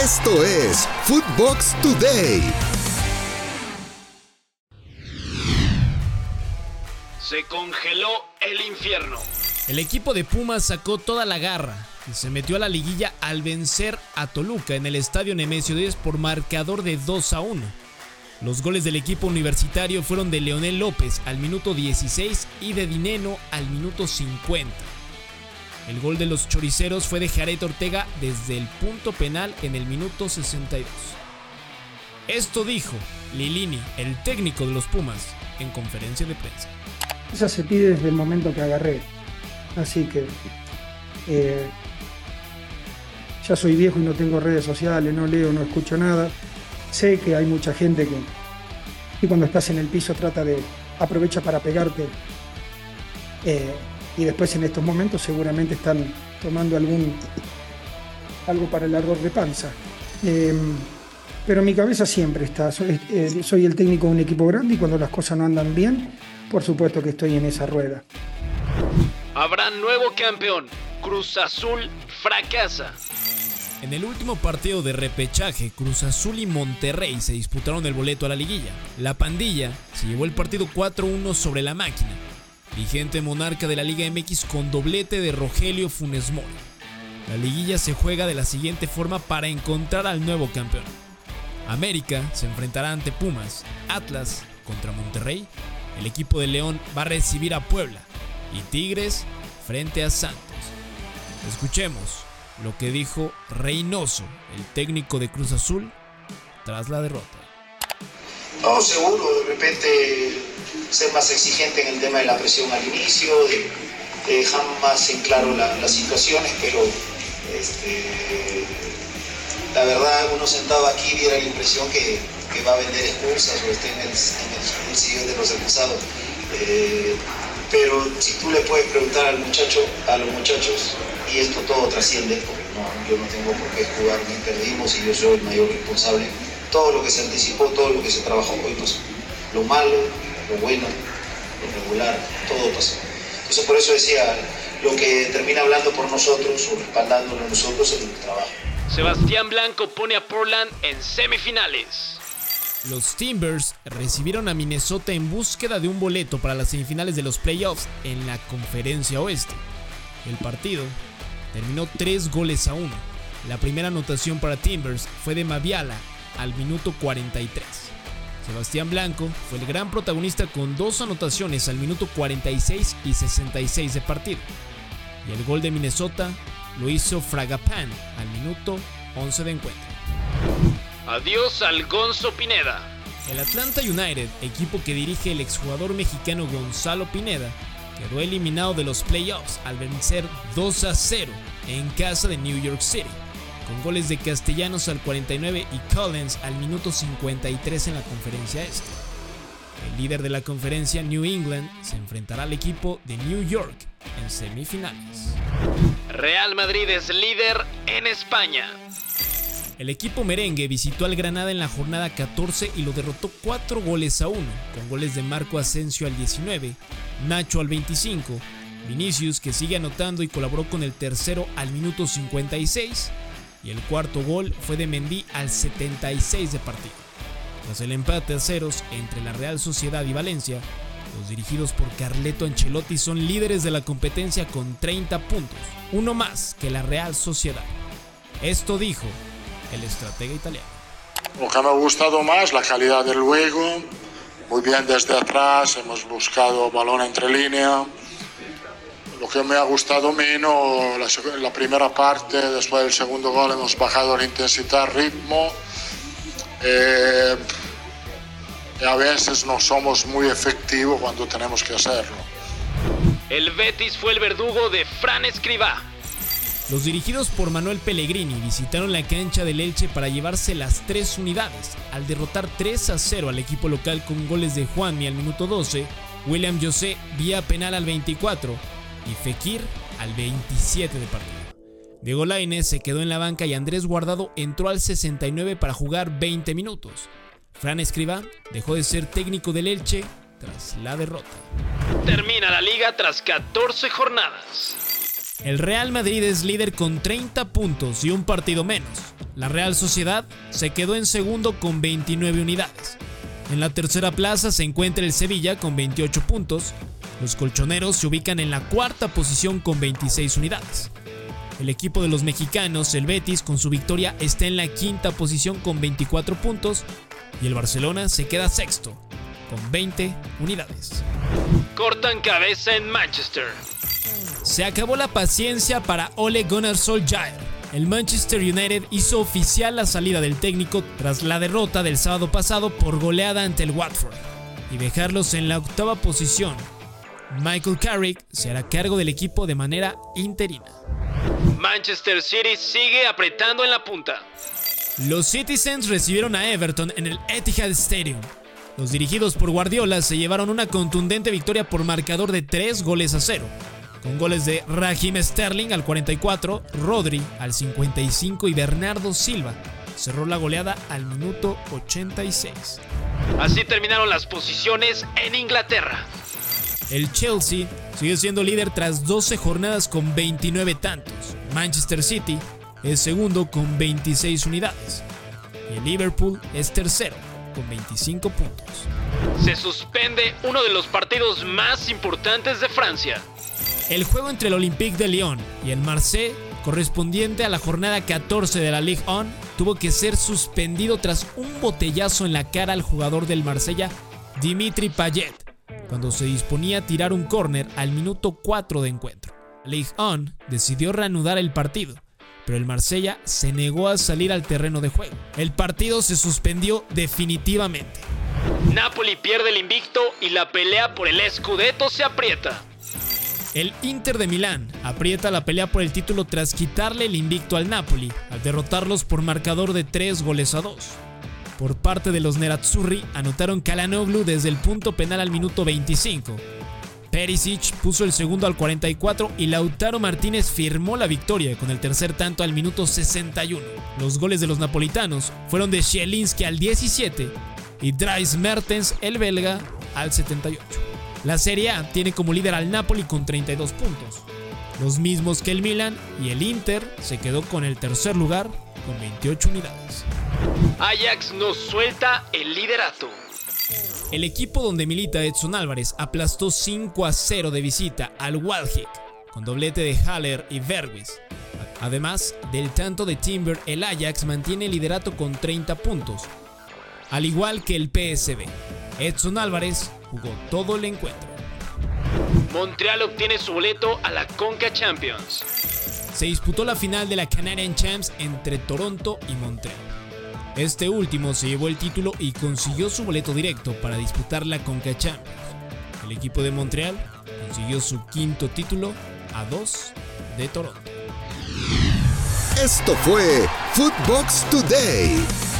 Esto es Footbox Today. Se congeló el infierno. El equipo de Pumas sacó toda la garra y se metió a la liguilla al vencer a Toluca en el estadio Nemesio 10 por marcador de 2 a 1. Los goles del equipo universitario fueron de Leonel López al minuto 16 y de Dineno al minuto 50. El gol de los choriceros fue de Jared Ortega desde el punto penal en el minuto 62. Esto dijo Lilini, el técnico de los Pumas, en conferencia de prensa. Esa se pide desde el momento que agarré. Así que eh, ya soy viejo y no tengo redes sociales, no leo, no escucho nada. Sé que hay mucha gente que, y cuando estás en el piso trata de aprovecha para pegarte. Eh, y después en estos momentos seguramente están tomando algún algo para el error de panza. Em, pero mi cabeza siempre está. Soy, eh, soy el técnico de un equipo grande y cuando las cosas no andan bien, por supuesto que estoy en esa rueda. Habrá nuevo campeón. Cruz Azul fracasa. En el último partido de repechaje, Cruz Azul y Monterrey se disputaron el boleto a la liguilla. La pandilla se llevó el partido 4-1 sobre la máquina, vigente monarca de la Liga MX con doblete de Rogelio Funes Mori. La liguilla se juega de la siguiente forma para encontrar al nuevo campeón. América se enfrentará ante Pumas, Atlas contra Monterrey, el equipo de León va a recibir a Puebla y Tigres frente a Santos. Escuchemos lo que dijo Reynoso, el técnico de Cruz Azul, tras la derrota. No, seguro, de repente ser más exigente en el tema de la presión al inicio, de, dejar más en claro las situaciones, pero este, la verdad uno sentado aquí diera la impresión que, va a vender excusas o esté en el, sillón de los acusados. Eh, pero si tú le puedes preguntar al muchacho, a los muchachos, y esto todo trasciende, porque no, yo no tengo por qué jugar ni perdimos y yo soy el mayor responsable, todo lo que se anticipó, todo lo que se trabajó hoy pasó. Lo malo, lo bueno, lo regular, todo pasó. Entonces por eso decía, lo que termina hablando por nosotros o respaldándolo a nosotros es el trabajo. Sebastián Blanco pone a Portland en semifinales. Los Timbers recibieron a Minnesota en búsqueda de un boleto para las semifinales de los playoffs en la Conferencia Oeste. El partido terminó 3 goles a 1. La primera anotación para Timbers fue de Maviala al minuto 43. Sebastián Blanco fue el gran protagonista con dos anotaciones al minuto 46 y 66 de partido. Y el gol de Minnesota lo hizo Fragapan al minuto 11 de encuentro. Adiós al Gonzo Pineda. El Atlanta United, equipo que dirige el exjugador mexicano Gonzalo Pineda, quedó eliminado de los playoffs al vencer 2 a 0 en casa de New York City, con goles de Castellanos al 49 y Collins al minuto 53 en la conferencia este. El líder de la conferencia, New England, se enfrentará al equipo de New York en semifinales. Real Madrid es líder en España. El equipo merengue visitó al Granada en la jornada 14 y lo derrotó 4 goles a 1, con goles de Marco Asensio al 19, Nacho al 25, Vinicius que sigue anotando y colaboró con el tercero al minuto 56, y el cuarto gol fue de Mendy al 76 de partido. Tras el empate a ceros entre la Real Sociedad y Valencia, los dirigidos por Carleto Ancelotti son líderes de la competencia con 30 puntos, uno más que la Real Sociedad. Esto dijo el estratega italiano. Lo que me ha gustado más, la calidad del juego, muy bien desde atrás, hemos buscado balón entre línea. Lo que me ha gustado menos, la, la primera parte, después del segundo gol hemos bajado la intensidad, ritmo. Eh, y a veces no somos muy efectivos cuando tenemos que hacerlo. El Betis fue el verdugo de Fran Escribá. Los dirigidos por Manuel Pellegrini visitaron la cancha del Elche para llevarse las tres unidades, al derrotar 3 a 0 al equipo local con goles de Juanmi al minuto 12, William José vía penal al 24 y Fekir al 27 de partido. Diego Lainez se quedó en la banca y Andrés Guardado entró al 69 para jugar 20 minutos. Fran Escribá dejó de ser técnico del Elche tras la derrota. Termina la liga tras 14 jornadas. El Real Madrid es líder con 30 puntos y un partido menos. La Real Sociedad se quedó en segundo con 29 unidades. En la tercera plaza se encuentra el Sevilla con 28 puntos. Los colchoneros se ubican en la cuarta posición con 26 unidades. El equipo de los mexicanos, el Betis, con su victoria está en la quinta posición con 24 puntos y el Barcelona se queda sexto con 20 unidades. Cortan cabeza en Manchester. Se acabó la paciencia para Ole Gunnar Solskjaer. El Manchester United hizo oficial la salida del técnico tras la derrota del sábado pasado por goleada ante el Watford y dejarlos en la octava posición. Michael Carrick se hará cargo del equipo de manera interina. Manchester City sigue apretando en la punta. Los Citizens recibieron a Everton en el Etihad Stadium. Los dirigidos por Guardiola se llevaron una contundente victoria por marcador de 3 goles a 0 con goles de Raheem Sterling al 44, Rodri al 55 y Bernardo Silva. Cerró la goleada al minuto 86. Así terminaron las posiciones en Inglaterra. El Chelsea sigue siendo líder tras 12 jornadas con 29 tantos. Manchester City es segundo con 26 unidades. Y el Liverpool es tercero con 25 puntos. Se suspende uno de los partidos más importantes de Francia. El juego entre el Olympique de Lyon y el Marseille, correspondiente a la jornada 14 de la Ligue 1, tuvo que ser suspendido tras un botellazo en la cara al jugador del Marsella, Dimitri Payet, cuando se disponía a tirar un córner al minuto 4 de encuentro. Ligue 1 decidió reanudar el partido, pero el Marsella se negó a salir al terreno de juego. El partido se suspendió definitivamente. Napoli pierde el invicto y la pelea por el Scudetto se aprieta. El Inter de Milán aprieta la pelea por el título tras quitarle el invicto al Napoli, al derrotarlos por marcador de 3 goles a 2. Por parte de los Nerazzurri anotaron Kalanoglu desde el punto penal al minuto 25. Perisic puso el segundo al 44 y Lautaro Martínez firmó la victoria con el tercer tanto al minuto 61. Los goles de los napolitanos fueron de Zielinski al 17 y Dries Mertens, el belga, al 78. La Serie A tiene como líder al Napoli con 32 puntos, los mismos que el Milan y el Inter se quedó con el tercer lugar con 28 unidades. Ajax nos suelta el liderato. El equipo donde milita Edson Álvarez aplastó 5 a 0 de visita al Waldhek con doblete de Haller y Verwis. Además del tanto de Timber, el Ajax mantiene el liderato con 30 puntos, al igual que el PSB. Edson Álvarez jugó todo el encuentro. Montreal obtiene su boleto a la Conca Champions. Se disputó la final de la Canadian Champs entre Toronto y Montreal. Este último se llevó el título y consiguió su boleto directo para disputar la Conca Champions. El equipo de Montreal consiguió su quinto título a dos de Toronto. Esto fue Footbox Today.